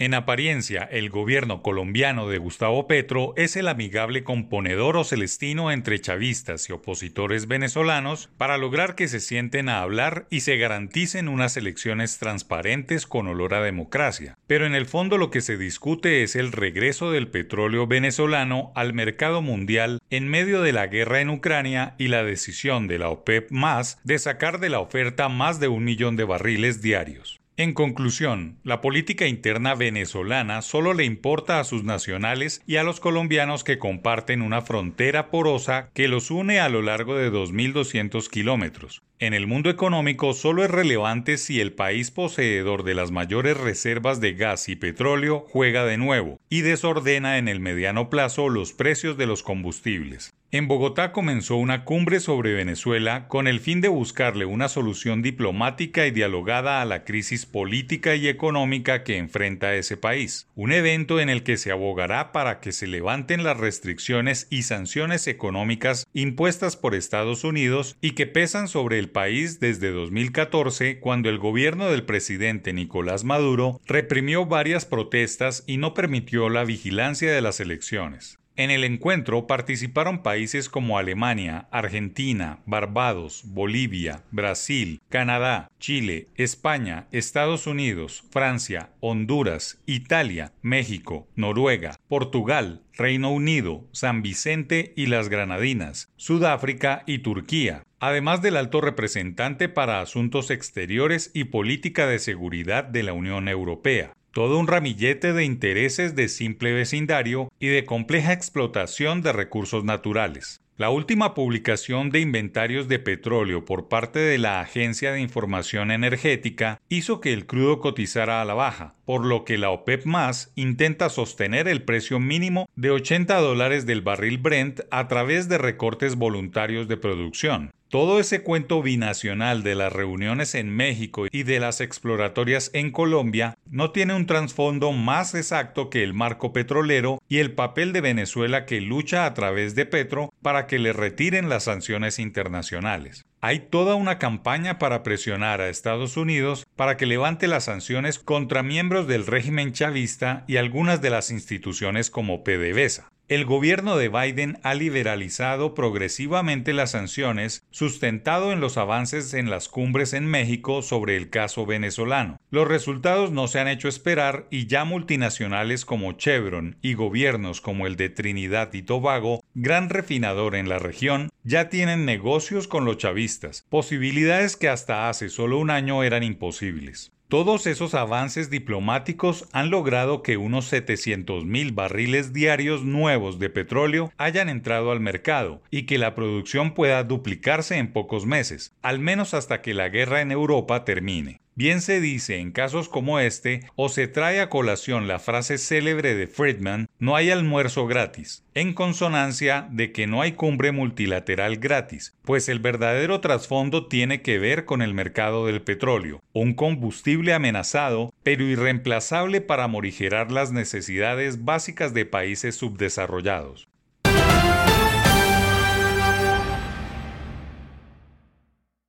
En apariencia, el gobierno colombiano de Gustavo Petro es el amigable componedor o celestino entre chavistas y opositores venezolanos para lograr que se sienten a hablar y se garanticen unas elecciones transparentes con olor a democracia. Pero en el fondo lo que se discute es el regreso del petróleo venezolano al mercado mundial en medio de la guerra en Ucrania y la decisión de la OPEP más de sacar de la oferta más de un millón de barriles diarios. En conclusión, la política interna venezolana solo le importa a sus nacionales y a los colombianos que comparten una frontera porosa que los une a lo largo de 2.200 kilómetros. En el mundo económico solo es relevante si el país poseedor de las mayores reservas de gas y petróleo juega de nuevo y desordena en el mediano plazo los precios de los combustibles. En Bogotá comenzó una cumbre sobre Venezuela con el fin de buscarle una solución diplomática y dialogada a la crisis política y económica que enfrenta ese país, un evento en el que se abogará para que se levanten las restricciones y sanciones económicas impuestas por Estados Unidos y que pesan sobre país desde 2014 cuando el gobierno del presidente Nicolás Maduro reprimió varias protestas y no permitió la vigilancia de las elecciones. En el encuentro participaron países como Alemania, Argentina, Barbados, Bolivia, Brasil, Canadá, Chile, España, Estados Unidos, Francia, Honduras, Italia, México, Noruega, Portugal, Reino Unido, San Vicente y las Granadinas, Sudáfrica y Turquía, además del alto representante para Asuntos Exteriores y Política de Seguridad de la Unión Europea todo un ramillete de intereses de simple vecindario y de compleja explotación de recursos naturales. La última publicación de inventarios de petróleo por parte de la Agencia de Información Energética hizo que el crudo cotizara a la baja, por lo que la OPEP más intenta sostener el precio mínimo de 80 dólares del barril Brent a través de recortes voluntarios de producción. Todo ese cuento binacional de las reuniones en México y de las exploratorias en Colombia no tiene un trasfondo más exacto que el marco petrolero y el papel de Venezuela que lucha a través de Petro para que le retiren las sanciones internacionales. Hay toda una campaña para presionar a Estados Unidos para que levante las sanciones contra miembros del régimen chavista y algunas de las instituciones como PDVSA. El gobierno de Biden ha liberalizado progresivamente las sanciones, sustentado en los avances en las cumbres en México sobre el caso venezolano. Los resultados no se han hecho esperar y ya multinacionales como Chevron y gobiernos como el de Trinidad y Tobago, gran refinador en la región, ya tienen negocios con los chavistas, posibilidades que hasta hace solo un año eran imposibles. Todos esos avances diplomáticos han logrado que unos 700.000 barriles diarios nuevos de petróleo hayan entrado al mercado y que la producción pueda duplicarse en pocos meses, al menos hasta que la guerra en Europa termine. Bien se dice en casos como este, o se trae a colación la frase célebre de Friedman, no hay almuerzo gratis, en consonancia de que no hay cumbre multilateral gratis, pues el verdadero trasfondo tiene que ver con el mercado del petróleo, un combustible amenazado, pero irreemplazable para morigerar las necesidades básicas de países subdesarrollados.